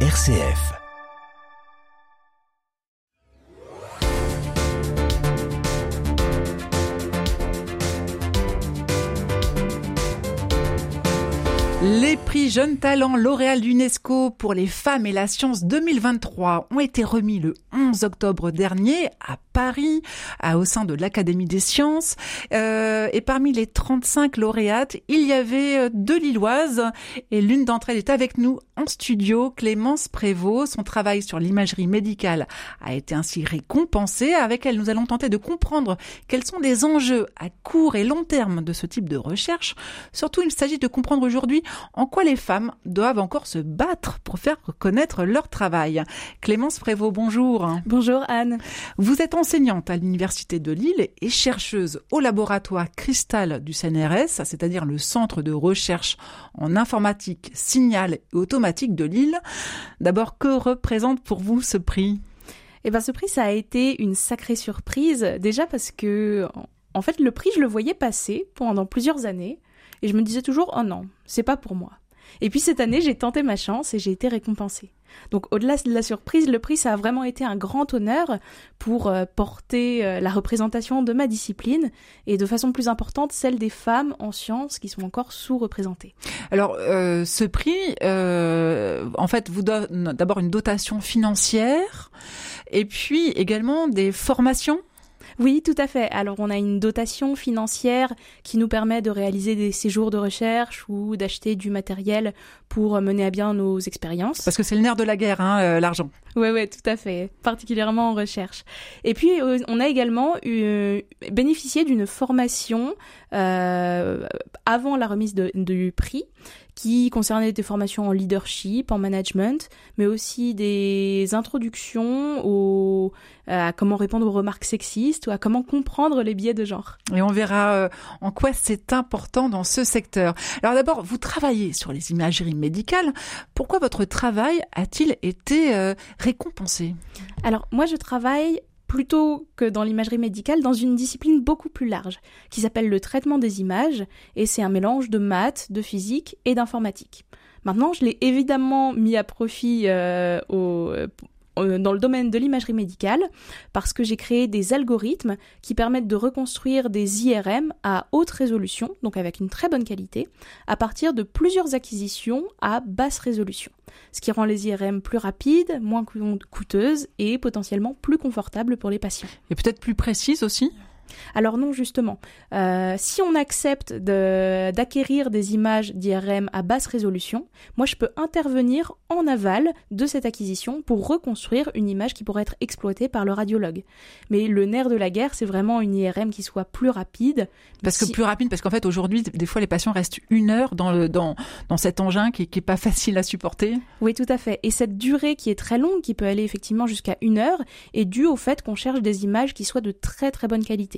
RCF. Les prix Jeunes Talents L'Oréal d'UNESCO pour les femmes et la science 2023 ont été remis le 11 octobre dernier à Paris, au sein de l'Académie des sciences. Euh, et parmi les 35 lauréates, il y avait euh, deux Lilloises et l'une d'entre elles est avec nous en studio, Clémence Prévost. Son travail sur l'imagerie médicale a été ainsi récompensé. Avec elle, nous allons tenter de comprendre quels sont les enjeux à court et long terme de ce type de recherche. Surtout, il s'agit de comprendre aujourd'hui en quoi les femmes doivent encore se battre pour faire reconnaître leur travail? Clémence Prévost, bonjour. Bonjour Anne. Vous êtes enseignante à l'Université de Lille et chercheuse au laboratoire Cristal du CNRS, c'est-à-dire le centre de recherche en informatique, signal et automatique de Lille. D'abord, que représente pour vous ce prix? Eh ben, ce prix, ça a été une sacrée surprise. Déjà parce que, en fait, le prix, je le voyais passer pendant plusieurs années. Et je me disais toujours, oh non, c'est pas pour moi. Et puis cette année, j'ai tenté ma chance et j'ai été récompensée. Donc au-delà de la surprise, le prix, ça a vraiment été un grand honneur pour euh, porter euh, la représentation de ma discipline et de façon plus importante celle des femmes en sciences qui sont encore sous-représentées. Alors euh, ce prix, en fait, vous donne d'abord une dotation financière et puis également des formations oui, tout à fait. Alors on a une dotation financière qui nous permet de réaliser des séjours de recherche ou d'acheter du matériel pour mener à bien nos expériences. Parce que c'est le nerf de la guerre, hein, euh, l'argent. Oui, oui, tout à fait, particulièrement en recherche. Et puis euh, on a également eu, bénéficié d'une formation euh, avant la remise du prix qui concernait des formations en leadership, en management, mais aussi des introductions au, à comment répondre aux remarques sexistes ou à comment comprendre les biais de genre. Et on verra euh, en quoi c'est important dans ce secteur. Alors d'abord, vous travaillez sur les imageries médicales. Pourquoi votre travail a-t-il été euh, récompensé? Alors moi, je travaille plutôt que dans l'imagerie médicale, dans une discipline beaucoup plus large, qui s'appelle le traitement des images, et c'est un mélange de maths, de physique et d'informatique. Maintenant, je l'ai évidemment mis à profit euh, au, euh, dans le domaine de l'imagerie médicale parce que j'ai créé des algorithmes qui permettent de reconstruire des IRM à haute résolution, donc avec une très bonne qualité, à partir de plusieurs acquisitions à basse résolution. Ce qui rend les IRM plus rapides, moins coûteuses et potentiellement plus confortables pour les patients. Et peut-être plus précises aussi? Alors non, justement. Euh, si on accepte d'acquérir des images d'IRM à basse résolution, moi je peux intervenir en aval de cette acquisition pour reconstruire une image qui pourrait être exploitée par le radiologue. Mais le nerf de la guerre, c'est vraiment une IRM qui soit plus rapide. Parce que plus rapide, parce qu'en fait aujourd'hui, des fois les patients restent une heure dans, le, dans, dans cet engin qui, qui est pas facile à supporter. Oui, tout à fait. Et cette durée qui est très longue, qui peut aller effectivement jusqu'à une heure, est due au fait qu'on cherche des images qui soient de très très bonne qualité.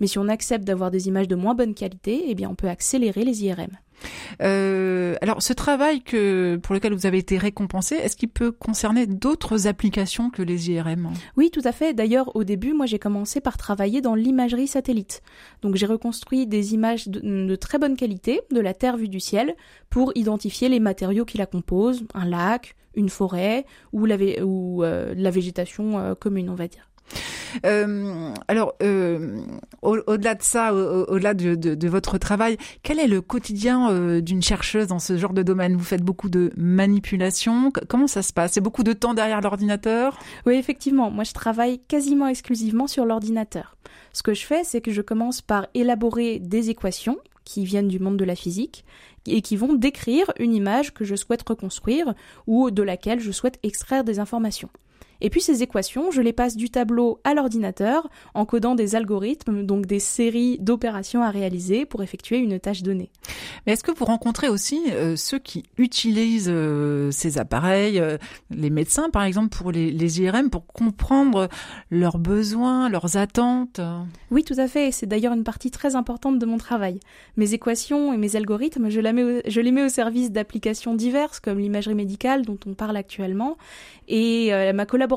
Mais si on accepte d'avoir des images de moins bonne qualité, eh bien on peut accélérer les IRM. Euh, alors, ce travail que pour lequel vous avez été récompensé, est-ce qu'il peut concerner d'autres applications que les IRM Oui, tout à fait. D'ailleurs, au début, moi, j'ai commencé par travailler dans l'imagerie satellite. Donc, j'ai reconstruit des images de, très bonne qualité de la Terre vue du ciel pour identifier les matériaux qui la composent, un lac, une forêt ou la, ou, euh, la végétation euh, commune, on va dire. Euh, alors, euh, au-delà de ça, au-delà de, votre travail, quel est le quotidien euh, d'une chercheuse dans ce genre de domaine? Vous faites beaucoup de manipulation. Comment ça se passe? C'est beaucoup de temps derrière l'ordinateur? Oui, effectivement. Moi, je travaille quasiment exclusivement sur l'ordinateur. Ce que je fais, c'est que je commence par élaborer des équations qui viennent du monde de la physique et qui vont décrire une image que je souhaite reconstruire ou de laquelle je souhaite extraire des informations. Et puis ces équations, je les passe du tableau à l'ordinateur en codant des algorithmes, donc des séries d'opérations à réaliser pour effectuer une tâche donnée. Mais est-ce que vous rencontrez aussi euh, ceux qui utilisent euh, ces appareils, euh, les médecins par exemple pour les, les, IRM, pour comprendre leurs besoins, leurs attentes? Oui, tout à fait. C'est d'ailleurs une partie très importante de mon travail. Mes équations et mes algorithmes, je, je les mets au service d'applications diverses comme l'imagerie médicale dont on parle actuellement et ma collaboration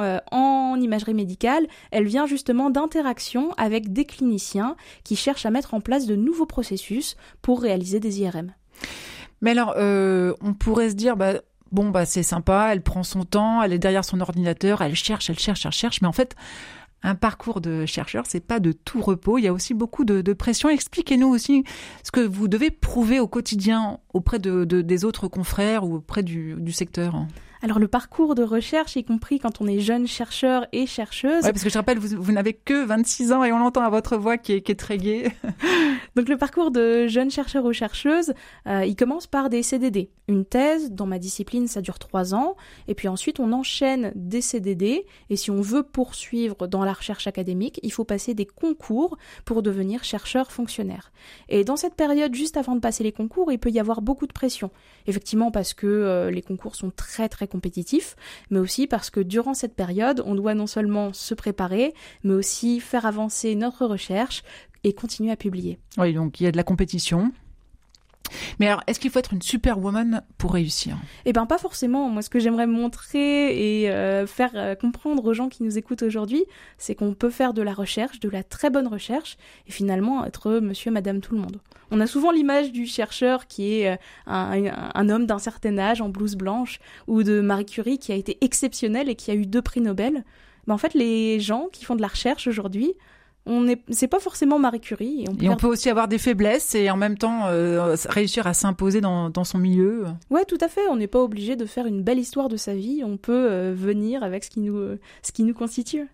euh, en imagerie médicale, elle vient justement d'interactions avec des cliniciens qui cherchent à mettre en place de nouveaux processus pour réaliser des IRM. Mais alors, euh, on pourrait se dire, bah, bon bah c'est sympa, elle prend son temps, elle est derrière son ordinateur, elle cherche, elle cherche, elle cherche, mais en fait un parcours de chercheur, c'est pas de tout repos. Il y a aussi beaucoup de, pression. Expliquez-nous aussi ce que vous devez prouver au quotidien auprès de, des autres confrères ou auprès du secteur. Alors le parcours de recherche, y compris quand on est jeune chercheur et chercheuse. Oui, parce que je rappelle, vous, vous n'avez que 26 ans et on l'entend à votre voix qui est, qui est très gaie. Donc le parcours de jeune chercheur ou chercheuse, euh, il commence par des CDD. Une thèse, dans ma discipline, ça dure trois ans. Et puis ensuite, on enchaîne des CDD. Et si on veut poursuivre dans la recherche académique, il faut passer des concours pour devenir chercheur fonctionnaire. Et dans cette période, juste avant de passer les concours, il peut y avoir beaucoup de pression. Effectivement, parce que euh, les concours sont très très compétitif, mais aussi parce que durant cette période, on doit non seulement se préparer, mais aussi faire avancer notre recherche et continuer à publier. Oui, donc il y a de la compétition. Mais alors, est-ce qu'il faut être une superwoman pour réussir? Eh ben, pas forcément. Moi, ce que j'aimerais montrer et euh, faire euh, comprendre aux gens qui nous écoutent aujourd'hui, c'est qu'on peut faire de la recherche, de la très bonne recherche, et finalement être monsieur, madame, tout le monde. On a souvent l'image du chercheur qui est euh, un, homme d'un certain âge en blouse blanche, ou de Marie Curie qui a été exceptionnelle et qui a eu deux prix Nobel. Mais en fait, les gens qui font de la recherche aujourd'hui, on est, c'est pas forcément Marie Curie. Et on peut, on peut aussi avoir des faiblesses et en même temps euh, réussir à s'imposer dans, dans, son milieu. Ouais, tout à fait. On n'est pas obligé de faire une belle histoire de sa vie. On peut euh, venir avec ce qui nous, ce qui nous constitue.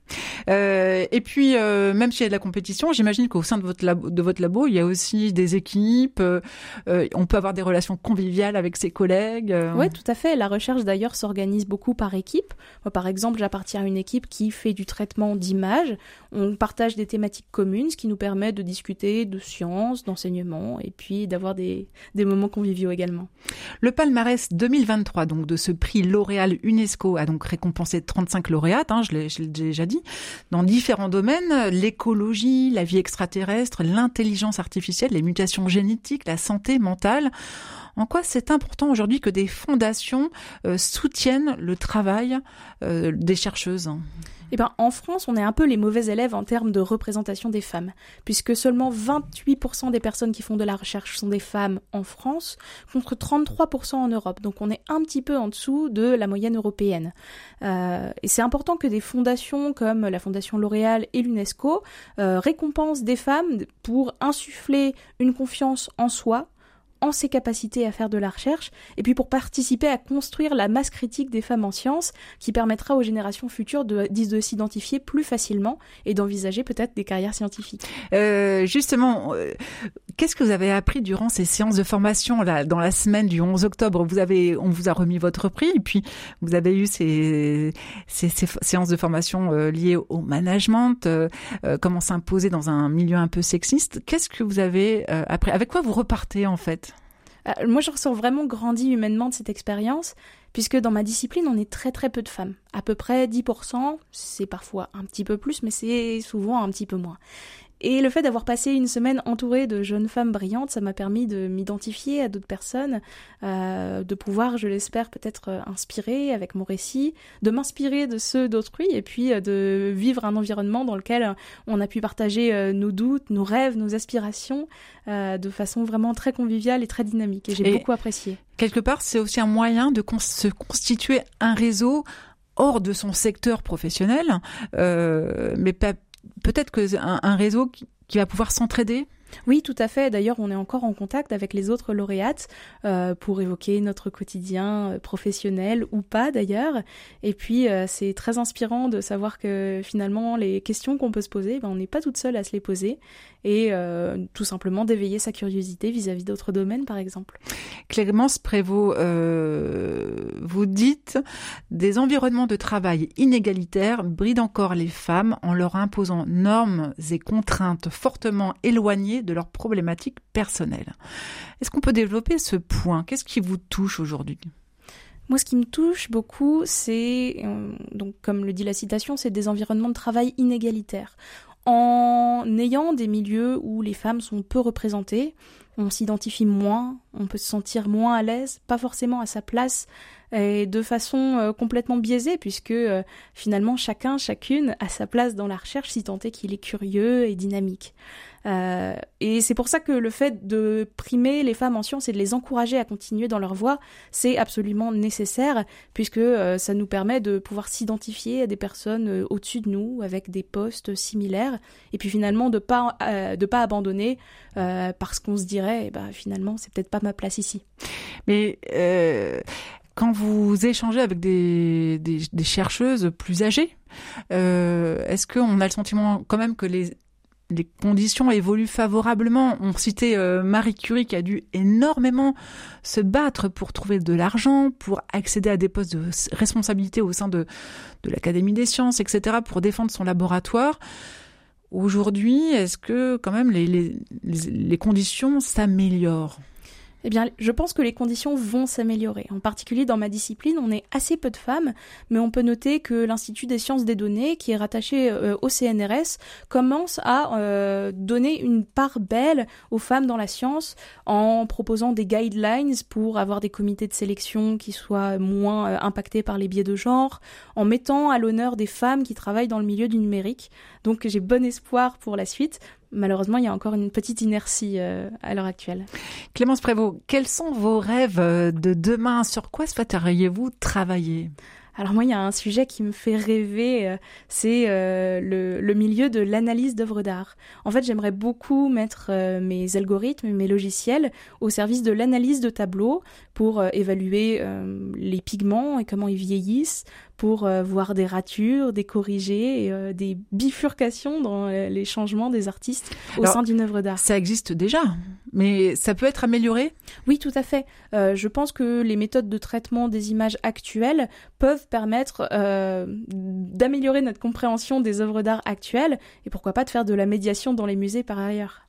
Euh, et puis, euh, même s'il y a de la compétition, j'imagine qu'au sein de votre labo, de votre labo, il y a aussi des équipes. on peut avoir des relations conviviales avec ses collègues. Ouais, tout à fait. La recherche d'ailleurs s'organise beaucoup par équipe. Moi, par exemple, j'appartiens à une équipe qui fait du traitement d'images. On partage des thématiques commune, ce qui nous permet de discuter de sciences, d'enseignement et puis d'avoir des, des moments conviviaux également. Le palmarès 2023 donc de ce prix L'Oréal UNESCO a donc récompensé 35 lauréates, hein, je l'ai déjà dit, dans différents domaines, l'écologie, la vie extraterrestre, l'intelligence artificielle, les mutations génétiques, la santé mentale. En quoi c'est important aujourd'hui que des fondations euh, soutiennent le travail euh, des chercheuses eh ben, en France, on est un peu les mauvais élèves en termes de représentation des femmes, puisque seulement 28% des personnes qui font de la recherche sont des femmes en France, contre 33% en Europe. Donc on est un petit peu en dessous de la moyenne européenne. Euh, et c'est important que des fondations comme la Fondation L'Oréal et l'UNESCO euh, récompensent des femmes pour insuffler une confiance en soi, en ses capacités à faire de la recherche, et puis pour participer à construire la masse critique des femmes en sciences, qui permettra aux générations futures de, de s'identifier plus facilement et d'envisager peut-être des carrières scientifiques. Euh, justement, euh, qu'est-ce que vous avez appris durant ces séances de formation là, dans la semaine du 11 octobre? Vous avez, on vous a remis votre prix, et puis vous avez eu ces, ces, ces séances de formation euh, liées au management, euh, comment s'imposer dans un milieu un peu sexiste. Qu'est-ce que vous avez appris? Avec quoi vous repartez en fait? Moi, je ressens vraiment grandi humainement de cette expérience, puisque dans ma discipline, on est très très peu de femmes. À peu près 10%, c'est parfois un petit peu plus, mais c'est souvent un petit peu moins. Et le fait d'avoir passé une semaine entourée de jeunes femmes brillantes, ça m'a permis de m'identifier à d'autres personnes, euh, de pouvoir, je l'espère, peut-être euh, inspirer avec mon récit, de m'inspirer de ceux d'autrui, et puis euh, de vivre un environnement dans lequel on a pu partager nos doutes, nos rêves, nos aspirations, de façon vraiment très conviviale et très dynamique. Et j'ai beaucoup apprécié. Quelque part, c'est aussi un moyen de se constituer un réseau hors de son secteur professionnel, euh, mais peut-être que un, réseau qui va pouvoir s'entraider oui, tout à fait. D'ailleurs, on est encore en contact avec les autres lauréates euh, pour évoquer notre quotidien euh, professionnel ou pas d'ailleurs. Et puis, euh, c'est très inspirant de savoir que finalement, les questions qu'on peut se poser, ben, on n'est pas toute seule à se les poser et tout simplement d'éveiller sa curiosité vis-à-vis d'autres domaines, par exemple. Clémence Prévost, vous dites des environnements de travail inégalitaires brident encore les femmes en leur imposant normes et contraintes fortement éloignées de leurs problématiques personnelles. Est-ce qu'on peut développer ce point? Qu'est-ce qui vous touche aujourd'hui? Moi, ce qui me touche beaucoup, c'est, euh, donc comme le dit la citation, c'est des environnements de travail inégalitaires. En ayant des milieux où les femmes sont peu représentées, on s'identifie moins, on peut se sentir moins à l'aise, pas forcément à sa place, et de façon euh, complètement biaisée, puisque euh, finalement chacun, chacune a sa place dans la recherche, si tant est qu'il est curieux et dynamique. Euh, et c'est pour ça que le fait de primer les femmes en sciences et de les encourager à continuer dans leur voie, c'est absolument nécessaire, puisque euh, ça nous permet de pouvoir s'identifier à des personnes euh, au-dessus de nous, avec des postes similaires, et puis finalement de pas pas abandonner parce qu'on se dirait, bah, finalement, c'est peut-être pas ma place ici. Mais quand vous échangez avec des, chercheuses plus âgées, est-ce qu'on a le sentiment quand même que les, les conditions évoluent favorablement On citait euh, Marie Curie qui a dû énormément se battre pour trouver de l'argent, pour accéder à des postes de responsabilité au sein de, l'Académie des sciences, etc., pour défendre son laboratoire. Aujourd'hui, est-ce que quand même les conditions s'améliorent? Eh bien, je pense que les conditions vont s'améliorer. En particulier dans ma discipline, on est assez peu de femmes, mais on peut noter que l'Institut des sciences des données, qui est rattaché euh, au CNRS, commence à euh, donner une part belle aux femmes dans la science en proposant des guidelines pour avoir des comités de sélection qui soient moins euh, impactés par les biais de genre, en mettant à l'honneur des femmes qui travaillent dans le milieu du numérique. Donc j'ai bon espoir pour la suite, malheureusement, il y a encore une petite inertie euh, à l'heure actuelle. Clémence Prévost, quels sont vos rêves euh, de demain? Sur quoi souhaiteriez-vous travailler? Alors moi, il y a un sujet qui me fait rêver, euh, c'est le, milieu de l'analyse d'œuvres d'art. En fait, j'aimerais beaucoup mettre mes algorithmes, mes logiciels au service de l'analyse de tableaux pour évaluer les pigments et comment ils vieillissent, pour euh, voir des ratures, des corrigés, euh, des bifurcations dans euh, les changements des artistes au sein d'une œuvre d'art. Ça existe déjà, mais ça peut être amélioré? Oui, tout à fait. je pense que les méthodes de traitement des images actuelles peuvent permettre d'améliorer notre compréhension des œuvres d'art actuelles et pourquoi pas de faire de la médiation dans les musées par ailleurs.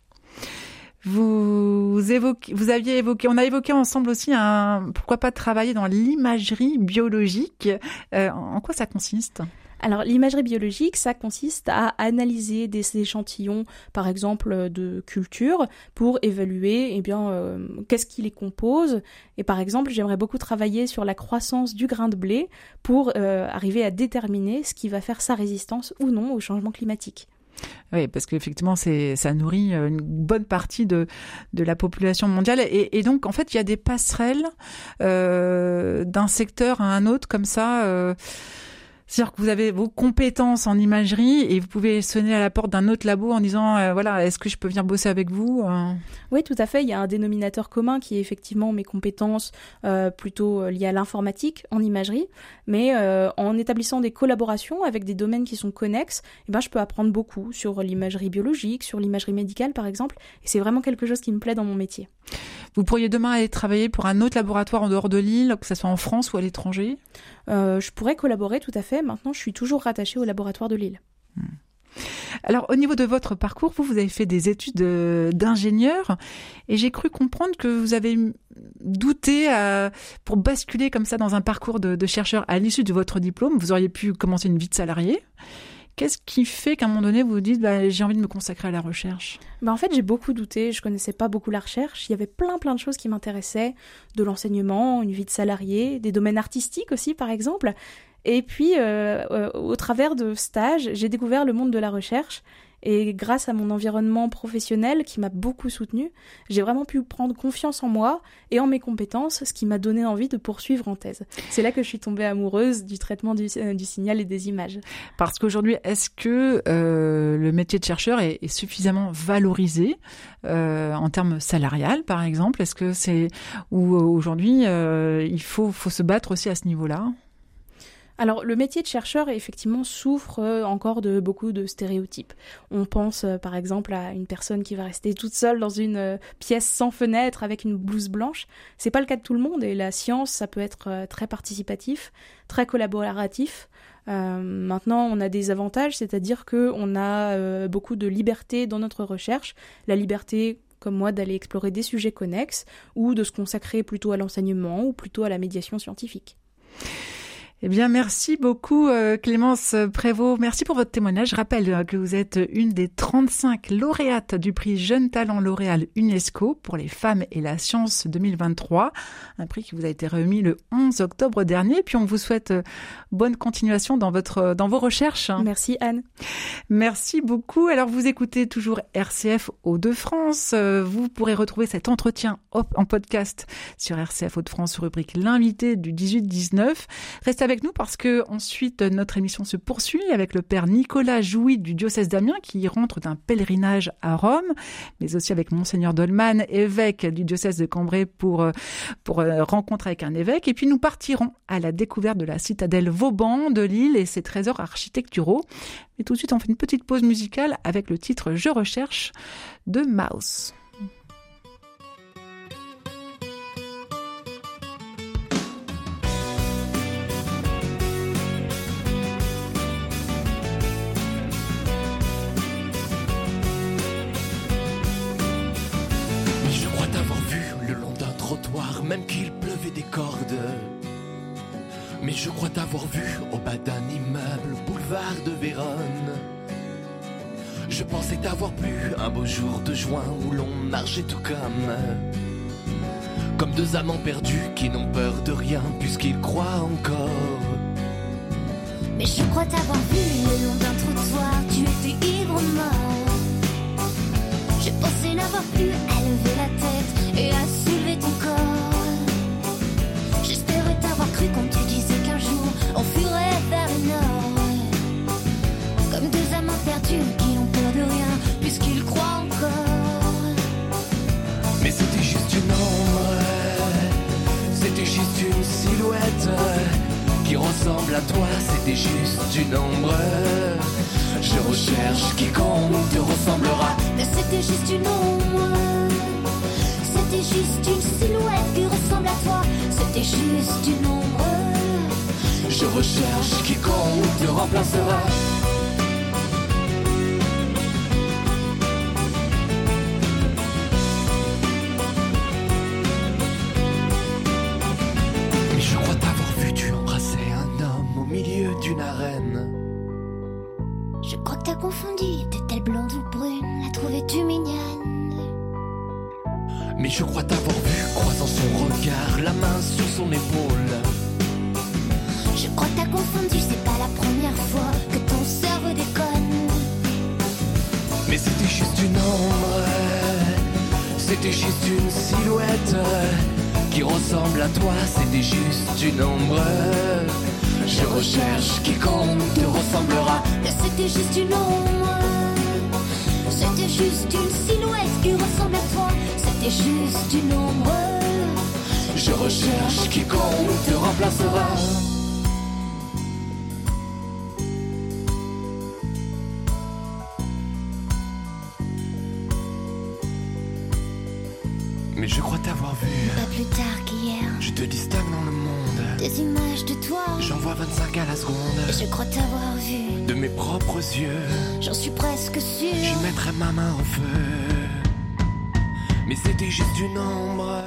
Vous évoquez, vous aviez évoqué, on a évoqué ensemble aussi un, pourquoi pas travailler dans l'imagerie biologique. Euh, en quoi ça consiste? Alors l'imagerie biologique, ça consiste à analyser des échantillons, par exemple de culture, pour évaluer eh bien euh, qu'est-ce qui les compose. Et par exemple, j'aimerais beaucoup travailler sur la croissance du grain de blé pour euh, arriver à déterminer ce qui va faire sa résistance ou non au changement climatique. Oui, parce qu'effectivement, ça nourrit euh, une bonne partie de, la population mondiale. Et, et donc, en fait, il y a des passerelles euh, d'un secteur à un autre comme ça. Euh, c'est-à-dire que vous avez vos compétences en imagerie et vous pouvez sonner à la porte d'un autre labo en disant euh, voilà est-ce que je peux venir bosser avec vous euh? Oui tout à fait. Il y a un dénominateur commun qui est effectivement mes compétences euh, plutôt liées à l'informatique en imagerie. Mais en établissant des collaborations avec des domaines qui sont connexes eh ben je peux apprendre beaucoup sur l'imagerie biologique sur l'imagerie médicale par exemple. Et c'est vraiment quelque chose qui me plaît dans mon métier. Vous pourriez demain aller travailler pour un autre laboratoire en dehors de l'île, que ce soit en France ou à l'étranger? Je pourrais collaborer tout à fait. Maintenant, je suis toujours rattachée au laboratoire de Lille. Hmm. Alors, au niveau de votre parcours, vous, vous avez fait des études d'ingénieur et j'ai cru comprendre que vous avez douté pour basculer comme ça dans un parcours de, de chercheur à l'issue de votre diplôme. Vous auriez pu commencer une vie de salarié. Qu'est-ce qui fait qu'à un moment donné, vous vous dites, bah, j'ai envie de me consacrer à la recherche? Bah En fait, j'ai beaucoup douté. Je connaissais pas beaucoup la recherche. Il y avait plein, plein de choses qui m'intéressaient. De l'enseignement, une vie de salarié, des domaines artistiques aussi, par exemple. Et puis, euh, euh, au travers de stages, j'ai découvert le monde de la recherche et grâce à mon environnement professionnel qui m'a beaucoup soutenu, j'ai vraiment pu prendre confiance en moi et en mes compétences, ce qui m'a donné envie de poursuivre en thèse. C'est là que je suis tombée amoureuse du traitement du, euh, signal et des images. Parce qu'aujourd'hui, est-ce que euh, le métier de chercheur est, suffisamment valorisé euh, en termes salarial, par exemple? Est-ce que c'est ou aujourd'hui il faut, faut se battre aussi à ce niveau-là? Alors le métier de chercheur effectivement souffre euh, encore de beaucoup de stéréotypes. On pense euh, par exemple à une personne qui va rester toute seule dans une euh, pièce sans fenêtre avec une blouse blanche. C'est pas le cas de tout le monde et la science ça peut être très participatif, très collaboratif. maintenant, on a des avantages, c'est-à-dire que on a beaucoup de liberté dans notre recherche, la liberté comme moi d'aller explorer des sujets connexes ou de se consacrer plutôt à l'enseignement ou plutôt à la médiation scientifique. Eh bien, merci beaucoup euh, Clémence Prévost. Merci pour votre témoignage. Je rappelle euh, que vous êtes une des 35 lauréates du prix Jeune Talent L'Oréal UNESCO pour les femmes et la science 2023. Un prix qui vous a été remis le 11 octobre dernier. Puis on vous souhaite euh, bonne continuation dans votre dans vos recherches. Merci Anne. Merci beaucoup. Alors vous écoutez toujours RCF Hauts-de-France. Vous pourrez retrouver cet entretien en podcast sur RCF Hauts-de-France rubrique l'invité du 18-19. Restez avec avec nous parce que ensuite notre émission se poursuit avec le père Nicolas Jouy du diocèse d'Amiens qui rentre d'un pèlerinage à Rome, mais aussi avec monseigneur Dolman, évêque du diocèse de Cambrai pour euh, pour euh, rencontre avec un évêque et puis nous partirons à la découverte de la citadelle Vauban de Lille et ses trésors architecturaux. Mais tout de suite on fait une petite pause musicale avec le titre Je recherche de Mouse. T'avoir vu au bas d'un immeuble, boulevard de Vérone. Je pensais t'avoir plu un beau jour de juin où l'on marchait tout comme. Comme deux amants perdus qui n'ont peur de rien puisqu'ils croient encore. Mais je crois t'avoir vu ressemble à toi, c'était juste une ombre. Je recherche quiconque te ressemblera. Mais c'était juste une ombre. C'était juste une silhouette qui ressemble à toi. C'était juste une ombre. Je recherche quiconque te remplacera. C'était juste une silhouette qui ressemble à toi, c'était juste une ombre. Je recherche quiconque te ressemblera. Mais c'était juste une ombre, c'était juste une silhouette qui ressemble à toi juste une ombre. Je recherche quiconque te remplacera. Mais je crois t'avoir vu. Pas plus tard qu'hier. Je te distingue dans le monde. Des images de toi. J'en vois 25 à la seconde. Je crois t'avoir vu. De mes propres yeux. J'en suis presque sûr. Je mettrai ma main au feu mais c'était juste une ombre.